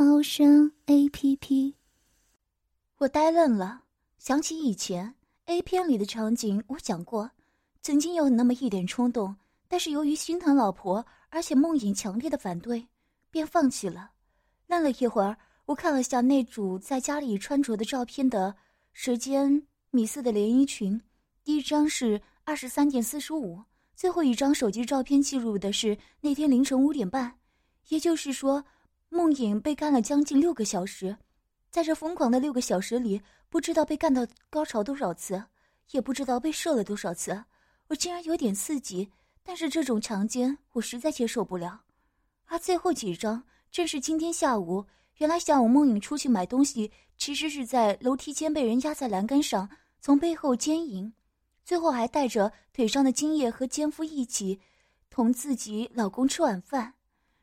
猫声 A P P。我呆愣了，想起以前 A 片里的场景，我讲过，曾经有那么一点冲动，但是由于心疼老婆，而且梦影强烈的反对，便放弃了。愣了一会儿，我看了下那组在家里穿着的照片的时间，米色的连衣裙，第一张是二十三点四十五。最后一张手机照片记录的是那天凌晨五点半，也就是说，梦影被干了将近六个小时，在这疯狂的六个小时里，不知道被干到高潮多少次，也不知道被射了多少次，我竟然有点刺激，但是这种强奸我实在接受不了。而最后几张正是今天下午，原来下午梦影出去买东西，其实是在楼梯间被人压在栏杆上，从背后奸淫。最后还带着腿上的精液和奸夫一起，同自己老公吃晚饭。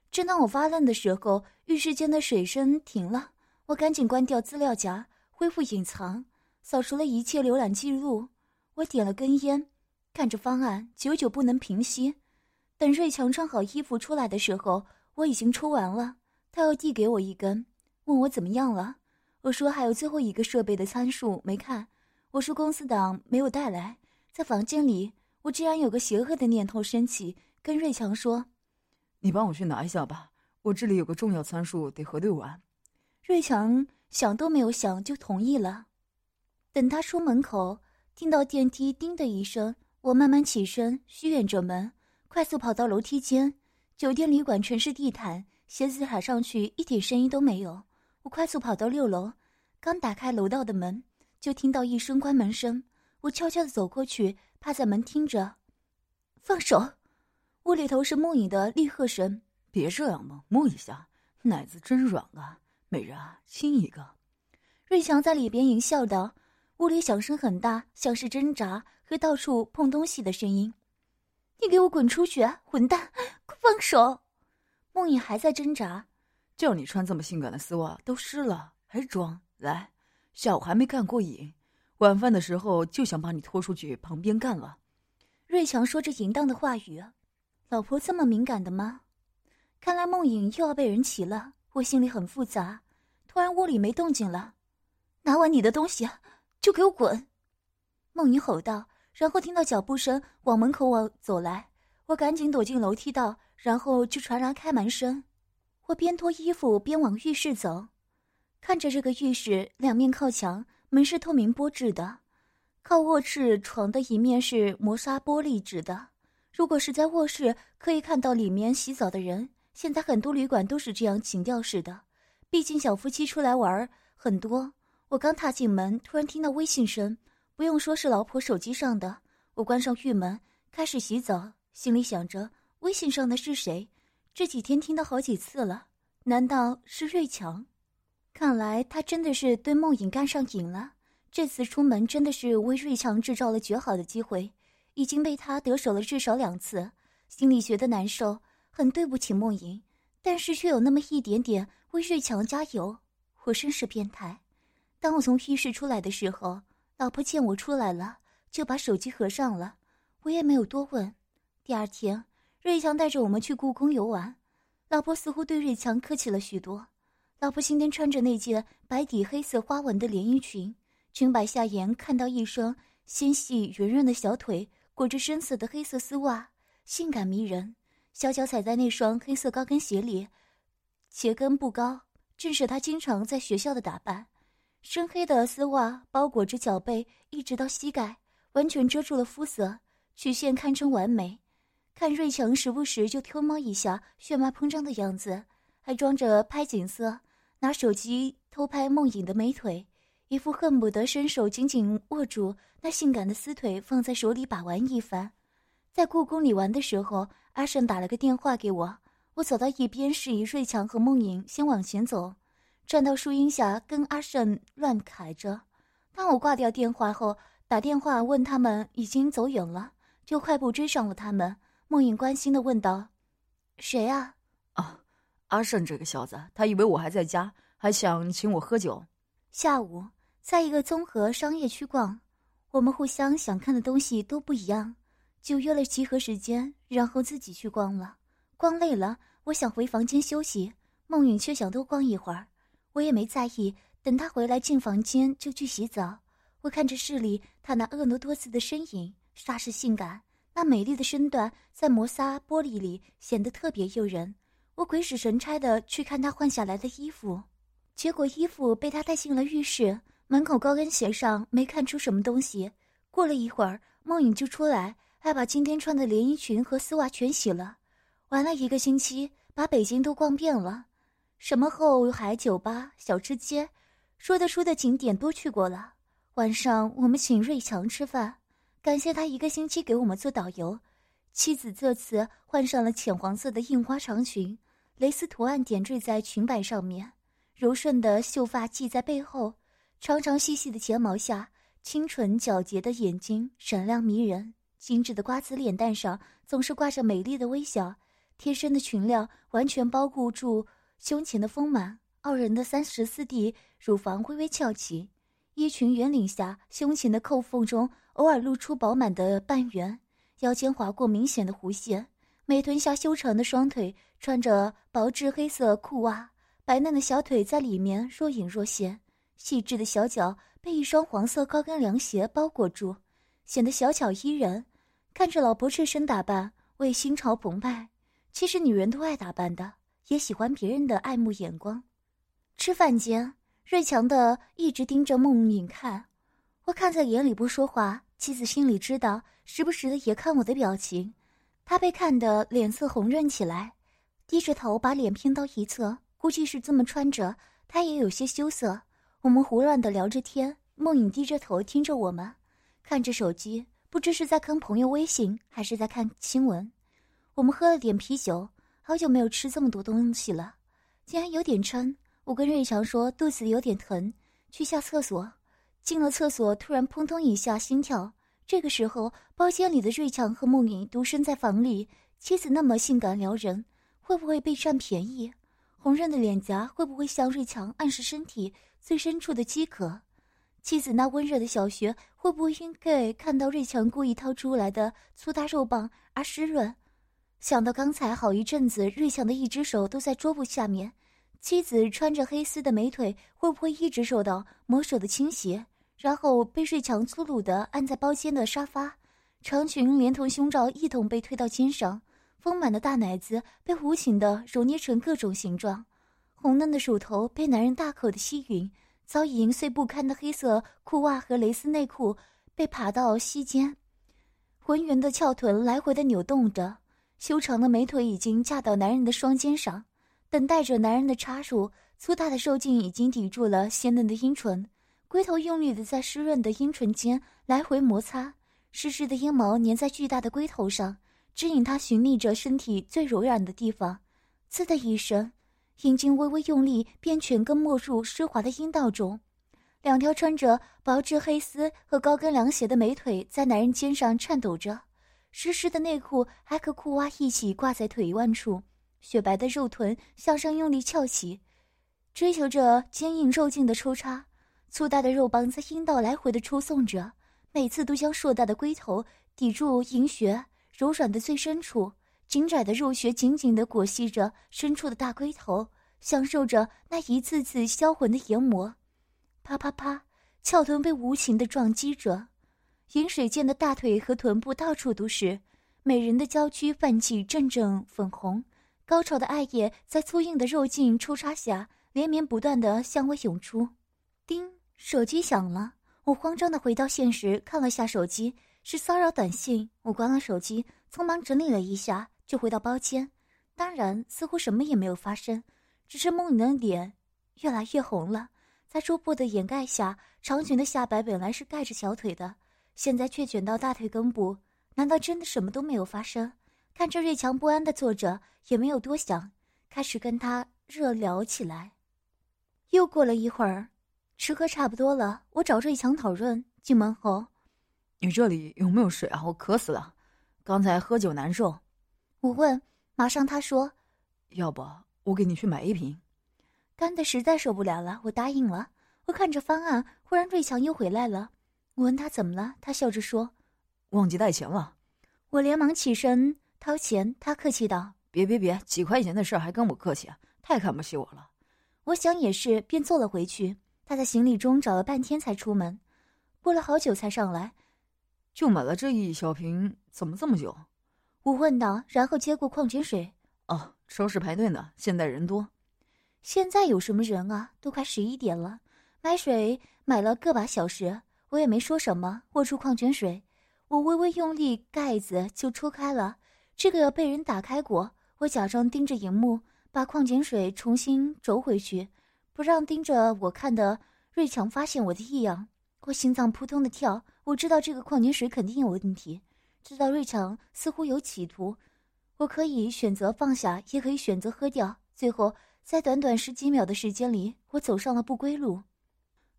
正当我发愣的时候，浴室间的水声停了，我赶紧关掉资料夹，恢复隐藏，扫除了一切浏览记录。我点了根烟，看着方案，久久不能平息。等瑞强穿好衣服出来的时候，我已经抽完了。他又递给我一根，问我怎么样了。我说还有最后一个设备的参数没看。我说公司党没有带来。在房间里，我竟然有个邪恶的念头升起，跟瑞强说：“你帮我去拿一下吧，我这里有个重要参数得核对完。”瑞强想都没有想就同意了。等他出门口，听到电梯“叮”的一声，我慢慢起身，虚掩着门，快速跑到楼梯间。酒店旅馆全是地毯，鞋子踩上去一点声音都没有。我快速跑到六楼，刚打开楼道的门，就听到一声关门声。我悄悄的走过去，趴在门听着。放手！屋里头是梦影的厉喝声。别这样嘛，摸一下，奶子真软啊，美人啊，亲一个。瑞强在里边淫笑道。屋里响声很大，像是挣扎和到处碰东西的声音。你给我滚出去，混蛋！快放手！梦影还在挣扎。叫你穿这么性感的丝袜都湿了，还装？来，下午还没干过瘾。晚饭的时候就想把你拖出去旁边干了。瑞强说着淫荡的话语，老婆这么敏感的吗？看来梦影又要被人骑了，我心里很复杂。突然屋里没动静了，拿完你的东西就给我滚！梦影吼道，然后听到脚步声往门口往走来，我赶紧躲进楼梯道，然后就传来开门声。我边脱衣服边往浴室走，看着这个浴室两面靠墙。门是透明玻制的，靠卧室床的一面是磨砂玻璃制的。如果是在卧室，可以看到里面洗澡的人。现在很多旅馆都是这样情调式的，毕竟小夫妻出来玩很多。我刚踏进门，突然听到微信声，不用说是老婆手机上的。我关上浴门，开始洗澡，心里想着微信上的是谁？这几天听到好几次了，难道是瑞强？看来他真的是对梦影干上瘾了。这次出门真的是为瑞强制造了绝好的机会，已经被他得手了至少两次，心里觉得难受，很对不起梦莹，但是却有那么一点点为瑞强加油。我真是变态。当我从浴室出来的时候，老婆见我出来了，就把手机合上了，我也没有多问。第二天，瑞强带着我们去故宫游玩，老婆似乎对瑞强客气了许多。老婆今天穿着那件白底黑色花纹的连衣裙，裙摆下沿看到一双纤细圆润的小腿，裹着深色的黑色丝袜，性感迷人。小脚踩在那双黑色高跟鞋里，鞋跟不高，正是她经常在学校的打扮。深黑的丝袜包裹着脚背，一直到膝盖，完全遮住了肤色，曲线堪称完美。看瑞强时不时就偷摸一下，血脉膨胀的样子，还装着拍景色。拿手机偷拍梦影的美腿，一副恨不得伸手紧紧握住那性感的丝腿，放在手里把玩一番。在故宫里玩的时候，阿胜打了个电话给我，我走到一边，示意瑞强和梦影先往前走。站到树荫下跟阿胜乱侃着。当我挂掉电话后，打电话问他们已经走远了，就快步追上了他们。梦影关心的问道：“谁啊？”“啊，阿胜这个小子，他以为我还在家，还想请我喝酒。”下午，在一个综合商业区逛，我们互相想看的东西都不一样，就约了集合时间，然后自己去逛了。逛累了，我想回房间休息，梦影却想多逛一会儿，我也没在意。等他回来进房间，就去洗澡。我看着室里他那婀娜多姿的身影，煞是性感。那美丽的身段在磨砂玻璃里显得特别诱人。我鬼使神差的去看他换下来的衣服，结果衣服被他带进了浴室。门口高跟鞋上没看出什么东西。过了一会儿，梦影就出来，还把今天穿的连衣裙和丝袜全洗了。玩了一个星期，把北京都逛遍了，什么后海酒吧、小吃街，说得出的景点都去过了。晚上我们请瑞强吃饭。感谢他一个星期给我们做导游。妻子这次换上了浅黄色的印花长裙，蕾丝图案点缀在裙摆上面，柔顺的秀发系在背后，长长细细的睫毛下，清纯皎洁的眼睛闪亮迷人，精致的瓜子脸蛋上总是挂着美丽的微笑。贴身的裙料完全包裹住胸前的丰满，傲人的三十四 D 乳房微微翘起，衣裙圆领下胸前的扣缝中。偶尔露出饱满的半圆，腰间划过明显的弧线，美臀下修长的双腿穿着薄质黑色裤袜，白嫩的小腿在里面若隐若现，细致的小脚被一双黄色高跟凉鞋包裹住，显得小巧依人。看着老婆赤身打扮，为心潮澎湃。其实女人都爱打扮的，也喜欢别人的爱慕眼光。吃饭间，瑞强的一直盯着梦影看，我看在眼里不说话。妻子心里知道，时不时的也看我的表情。他被看得脸色红润起来，低着头把脸偏到一侧，估计是这么穿着，他也有些羞涩。我们胡乱的聊着天，梦影低着头听着我们，看着手机，不知是在坑朋友微信还是在看新闻。我们喝了点啤酒，好久没有吃这么多东西了，竟然有点撑。我跟瑞强说肚子有点疼，去下厕所。进了厕所，突然砰通一下心跳。这个时候，包间里的瑞强和梦莹独身在房里，妻子那么性感撩人，会不会被占便宜？红润的脸颊会不会向瑞强暗示身体最深处的饥渴？妻子那温热的小穴会不会因为看到瑞强故意掏出来的粗大肉棒而湿润？想到刚才好一阵子，瑞强的一只手都在桌布下面，妻子穿着黑丝的美腿会不会一直受到魔手的倾斜？然后被瑞强粗鲁地按在包间的沙发，长裙连同胸罩一同被推到肩上，丰满的大奶子被无情地揉捏成各种形状，红嫩的乳头被男人大口的吸吮，早已银碎不堪的黑色裤袜和蕾丝内裤被爬到膝间，浑圆的翘臀来回的扭动着，修长的美腿已经架到男人的双肩上，等待着男人的插入，粗大的受劲已经抵住了鲜嫩的阴唇。龟头用力的在湿润的阴唇间来回摩擦，湿湿的阴毛粘在巨大的龟头上，指引他寻觅着身体最柔软的地方。呲的一声，阴茎微微用力，便全根没入湿滑的阴道中。两条穿着薄质黑丝和高跟凉鞋的美腿在男人肩上颤抖着，湿湿的内裤还和裤袜一起挂在腿弯处，雪白的肉臀向上用力翘起，追求着坚硬肉劲的抽插。粗大的肉棒在阴道来回的抽送着，每次都将硕大的龟头抵住阴穴柔软的最深处，紧窄的肉穴紧紧地裹吸着深处的大龟头，享受着那一次次销魂的研磨。啪啪啪，翘臀被无情地撞击着，饮水间的大腿和臀部到处都是，美人的娇躯泛起阵阵粉红，高潮的爱液在粗硬的肉劲抽插下连绵不断地向外涌出。叮。手机响了，我慌张的回到现实，看了下手机，是骚扰短信。我关了手机，匆忙整理了一下，就回到包间。当然，似乎什么也没有发生，只是梦里的脸越来越红了。在桌布的掩盖下，长裙的下摆本来是盖着小腿的，现在却卷到大腿根部。难道真的什么都没有发生？看着瑞强不安的坐着，也没有多想，开始跟他热聊起来。又过了一会儿，吃喝差不多了，我找瑞强讨论。进门后，你这里有没有水啊？我渴死了，刚才喝酒难受。我问，马上他说：“要不我给你去买一瓶。”干的实在受不了了，我答应了。我看着方案，忽然瑞强又回来了。我问他怎么了，他笑着说：“忘记带钱了。”我连忙起身掏钱，他客气道：“别别别，几块钱的事还跟我客气，太看不起我了。”我想也是，便坐了回去。他在行李中找了半天才出门，过了好久才上来。就买了这一小瓶，怎么这么久？我问道，然后接过矿泉水。哦，超市排队呢，现在人多。现在有什么人啊？都快十一点了。买水买了个把小时，我也没说什么，握住矿泉水，我微微用力，盖子就戳开了。这个被人打开过。我假装盯着荧幕。把矿泉水重新轴回去，不让盯着我看的瑞强发现我的异样。我心脏扑通的跳，我知道这个矿泉水肯定有问题，知道瑞强似乎有企图。我可以选择放下，也可以选择喝掉。最后，在短短十几秒的时间里，我走上了不归路。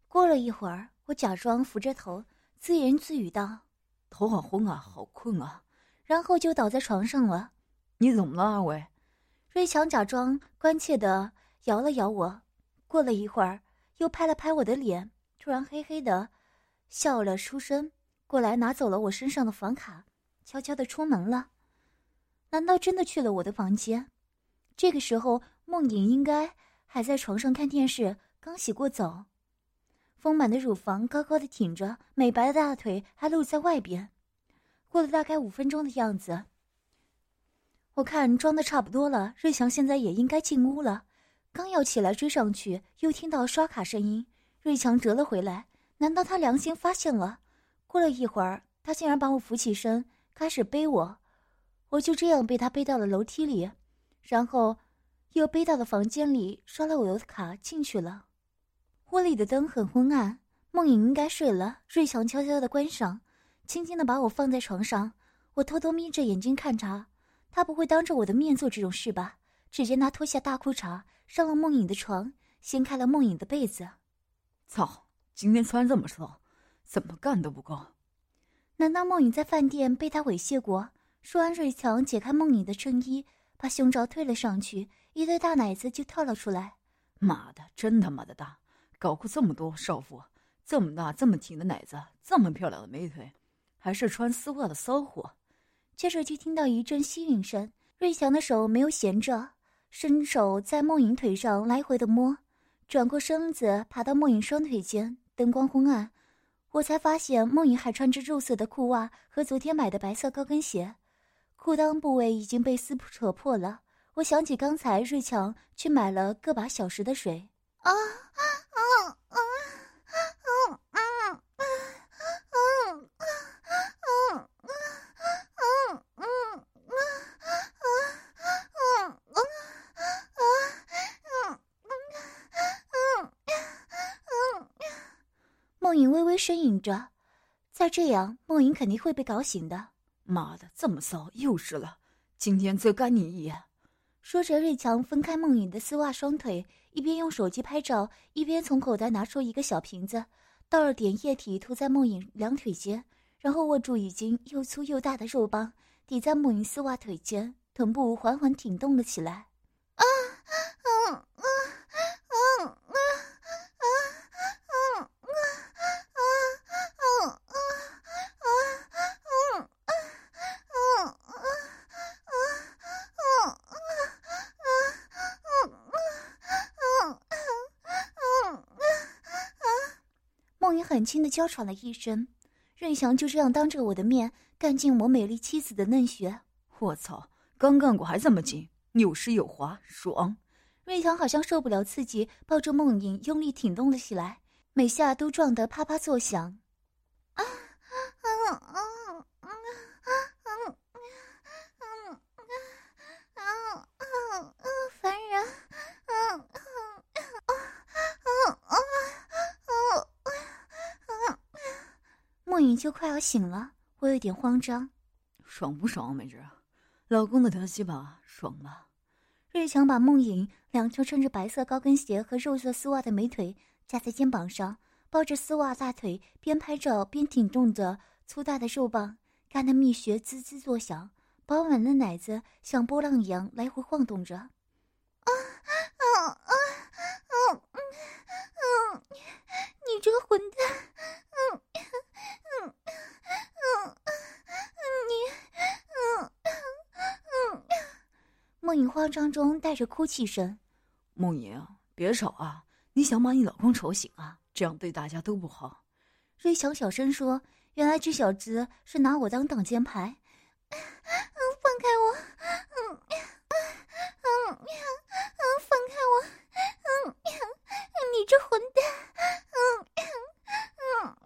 过了一会儿，我假装扶着头，自言自语道：“头好昏啊，好困啊。”然后就倒在床上了。你怎么了，二伟？瑞强假装关切的摇了摇我，过了一会儿，又拍了拍我的脸，突然嘿嘿的笑了出声，过来拿走了我身上的房卡，悄悄的出门了。难道真的去了我的房间？这个时候，梦影应该还在床上看电视，刚洗过澡，丰满的乳房高高的挺着，美白的大腿还露在外边。过了大概五分钟的样子。我看装的差不多了，瑞强现在也应该进屋了。刚要起来追上去，又听到刷卡声音，瑞强折了回来。难道他良心发现了？过了一会儿，他竟然把我扶起身，开始背我。我就这样被他背到了楼梯里，然后又背到了房间里，刷了我的卡进去了。屋里的灯很昏暗，梦影应该睡了。瑞强悄悄的关上，轻轻的把我放在床上。我偷偷眯着眼睛看他。他不会当着我的面做这种事吧？只见他脱下大裤衩，上了梦影的床，掀开了梦影的被子。操！今天穿这么少，怎么干都不够。难道梦影在饭店被他猥亵过？说完，瑞强解开梦影的衬衣，把胸罩推了上去，一对大奶子就跳了出来。妈的，真他妈的大！搞过这么多少妇，这么大这么挺的奶子，这么漂亮的美腿，还是穿丝袜的骚货。接着就听到一阵吸吮声，瑞强的手没有闲着，伸手在梦影腿上来回的摸，转过身子爬到梦影双腿间。灯光昏暗，我才发现梦影还穿着肉色的裤袜和昨天买的白色高跟鞋，裤裆部位已经被撕扯破了。我想起刚才瑞强去买了个把小时的水，啊啊啊！梦影微微呻吟着，再这样，梦影肯定会被搞醒的。妈的，这么骚，又是了！今天再干你一眼！说着，瑞强分开梦影的丝袜双腿，一边用手机拍照，一边从口袋拿出一个小瓶子，倒了点液体，涂在梦影两腿间，然后握住已经又粗又大的肉棒，抵在梦影丝袜腿间，臀部缓缓挺动了起来。啊，嗯，嗯，嗯，嗯。很轻的娇喘了一声，瑞祥就这样当着我的面干尽我美丽妻子的嫩穴。我操，刚干过还这么紧，有湿有滑，爽！瑞祥好像受不了刺激，抱着梦影用力挺动了起来，每下都撞得啪啪作响。啊啊啊！就快要醒了，我有点慌张。爽不爽，美芝？老公的调戏吧，爽吧？瑞强把梦影两条穿着白色高跟鞋和肉色丝袜的美腿架在肩膀上，抱着丝袜大腿，边拍照边挺动着粗大的肉棒，干得蜜穴滋滋作响，饱满的奶子像波浪一样来回晃动着。啊啊啊啊！嗯嗯，你这个混蛋！嗯嗯嗯嗯，你嗯嗯。梦影慌张中带着哭泣声：“梦影，别吵啊！你想把你老公吵醒啊？这样对大家都不好。”瑞强小声说：“原来这小子是拿我当挡箭牌。”放开我！嗯嗯嗯，放开我！嗯，你这混蛋！嗯嗯，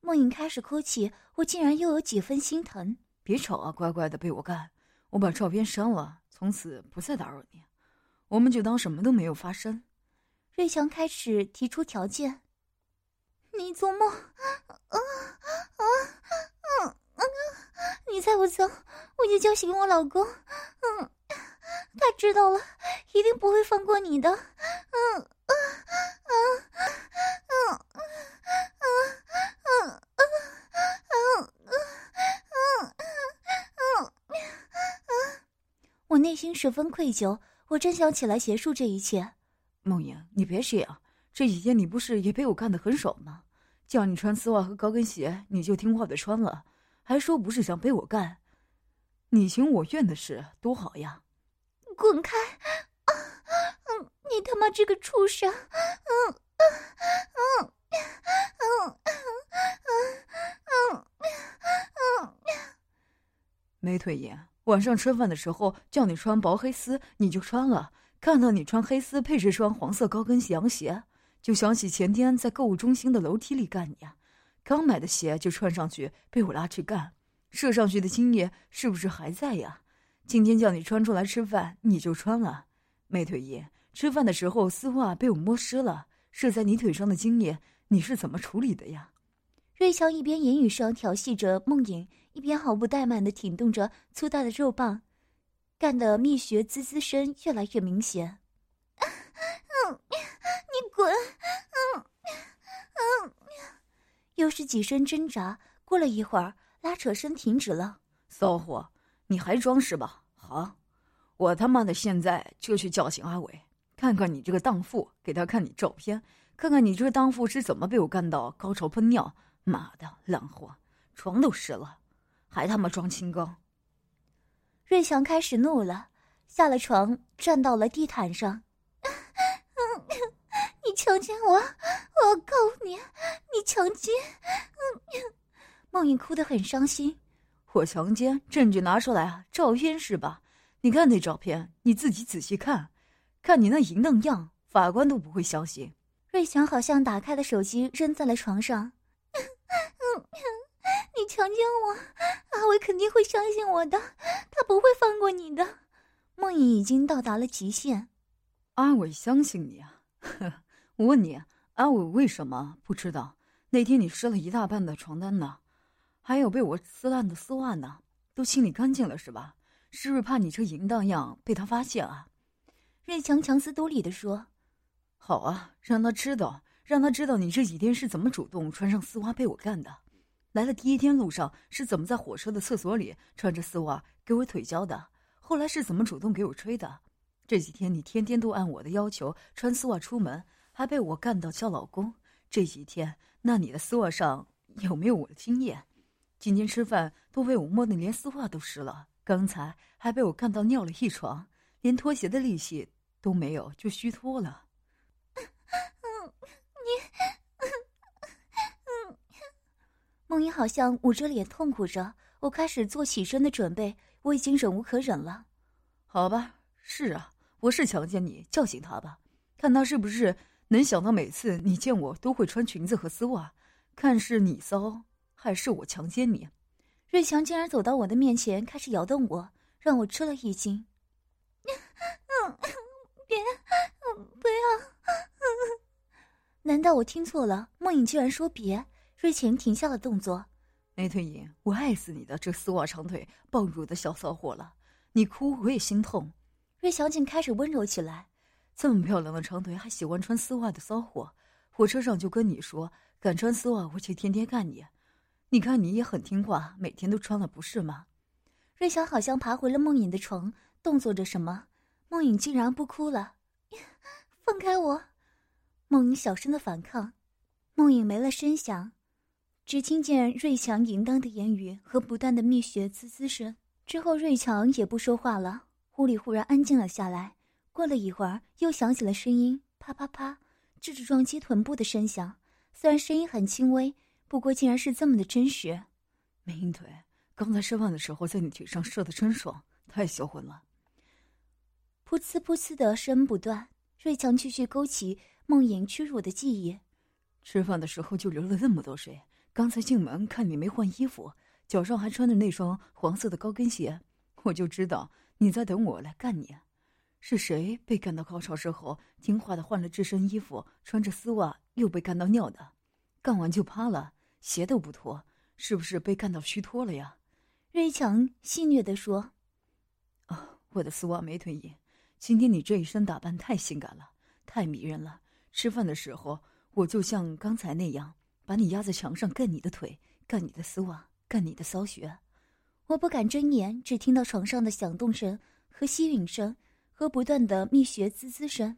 梦影开始哭泣，我竟然又有几分心疼。别吵啊，乖乖的被我干！我把照片删了。从此不再打扰你，我们就当什么都没有发生。瑞强开始提出条件：你做梦，啊啊啊啊！你再不走，我就叫醒我老公。嗯，他知道了，一定不会放过你的。嗯啊啊啊啊啊啊！我内心十分愧疚，我真想起来结束这一切。梦莹，你别这样，这几天你不是也被我干得很爽吗？叫你穿丝袜和高跟鞋，你就听话的穿了，还说不是想被我干，你情我愿的事多好呀！滚开！啊，嗯，你他妈这个畜生！嗯嗯嗯嗯嗯嗯嗯，没腿眼。晚上吃饭的时候叫你穿薄黑丝，你就穿了。看到你穿黑丝配这双黄色高跟凉鞋，就想起前天在购物中心的楼梯里干你啊。刚买的鞋就穿上去，被我拉去干，射上去的精液是不是还在呀？今天叫你穿出来吃饭，你就穿了。美腿爷，吃饭的时候丝袜被我摸湿了，射在你腿上的精液你是怎么处理的呀？瑞强一边言语上调戏着梦影。一边毫不怠慢的挺动着粗大的肉棒，干的蜜穴滋滋声越来越明显。嗯，你滚！嗯嗯，又是几声挣扎。过了一会儿，拉扯声停止了。骚货，你还装是吧？好，我他妈的现在就去叫醒阿伟，看看你这个荡妇，给他看你照片，看看你这个荡妇是怎么被我干到高潮喷尿。妈的，烂货，床都湿了。还他妈装清高！瑞祥开始怒了，下了床，站到了地毯上。你强奸我，我要告你！你强奸！梦影哭得很伤心。我强奸，证据拿出来啊！照片是吧？你看那照片，你自己仔细看，看你那淫荡样，法官都不会相信。瑞祥好像打开了手机，扔在了床上。你强奸我，阿伟肯定会相信我的，他不会放过你的。梦影已经到达了极限，阿伟相信你啊？我问你，阿伟为什么不知道那天你湿了一大半的床单呢？还有被我撕烂的丝袜呢？都清理干净了是吧？是不是怕你这淫荡样被他发现啊？瑞强强词夺理的说：“好啊，让他知道，让他知道你这几天是怎么主动穿上丝袜被我干的。”来了第一天路上是怎么在火车的厕所里穿着丝袜给我腿交的？后来是怎么主动给我吹的？这几天你天天都按我的要求穿丝袜出门，还被我干到叫老公。这几天那你的丝袜上有没有我的经验？今天吃饭都被我摸得连丝袜都湿了，刚才还被我干到尿了一床，连脱鞋的力气都没有就虚脱了。嗯，你。梦莹好像捂着脸痛苦着，我开始做起身的准备，我已经忍无可忍了。好吧，是啊，我是强奸你，叫醒他吧，看他是不是能想到每次你见我都会穿裙子和丝袜，看是你骚还是我强奸你。瑞强竟然走到我的面前，开始摇动我，让我吃了一惊。嗯，别，不要！难道我听错了？梦影居然说别。瑞晴停下了动作，梅腿影，我爱死你的这丝袜长腿暴乳的小骚货了！你哭我也心痛。瑞强竟开始温柔起来。这么漂亮的长腿，还喜欢穿丝袜的骚货，火车上就跟你说，敢穿丝袜我就天天干你。你看你也很听话，每天都穿了，不是吗？瑞小好像爬回了梦影的床，动作着什么。梦影竟然不哭了，放开我！梦影小声的反抗。梦影没了声响，只听见瑞强淫荡的言语和不断的蜜穴滋滋声。之后，瑞强也不说话了。屋里忽然安静了下来。过了一会儿，又响起了声音，啪啪啪，这是撞击臀部的声响。虽然声音很轻微。不过，竟然是这么的真实。美英腿，刚才吃饭的时候在你腿上射的真爽，太销魂了。噗呲噗呲的声不断，瑞强继续勾起梦魇屈辱的记忆。吃饭的时候就流了那么多水，刚才进门看你没换衣服，脚上还穿着那双黄色的高跟鞋，我就知道你在等我来干你。是谁被干到高潮之后，听话的换了这身衣服，穿着丝袜又被干到尿的？干完就趴了。鞋都不脱，是不是被干到虚脱了呀？瑞强戏谑地说：“啊，我的丝袜没腿影，今天你这一身打扮太性感了，太迷人了。吃饭的时候，我就像刚才那样，把你压在墙上干你的腿，干你的丝袜，干你的骚穴。我不敢睁眼，只听到床上的响动声和吸吮声，和不断的蜜穴滋滋声。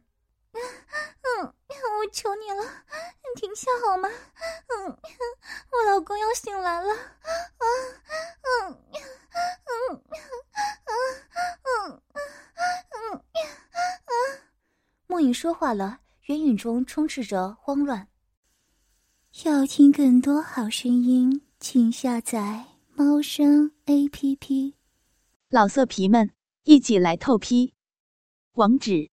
嗯，我求你了，你停下好吗？嗯，我老公要醒来了。啊，嗯，嗯，嗯，嗯，嗯，嗯，梦影说话了，言语中充斥着慌乱。要听更多好声音，请下载猫声 A P P。老色皮们，一起来透批，网址。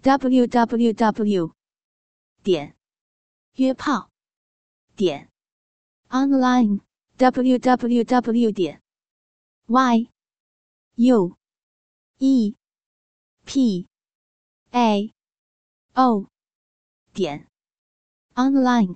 www. 点约炮点 online www. 点 y u e p a o 点 online